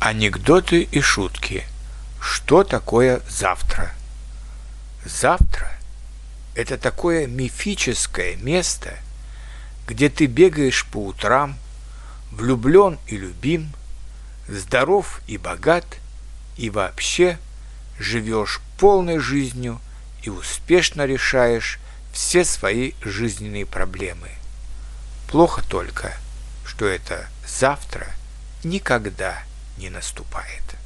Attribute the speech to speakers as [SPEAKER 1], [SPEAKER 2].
[SPEAKER 1] Анекдоты и шутки. Что такое завтра? Завтра – это такое мифическое место, где ты бегаешь по утрам, влюблен и любим, здоров и богат, и вообще живешь полной жизнью и успешно решаешь все свои жизненные проблемы. Плохо только, что это завтра никогда не наступает.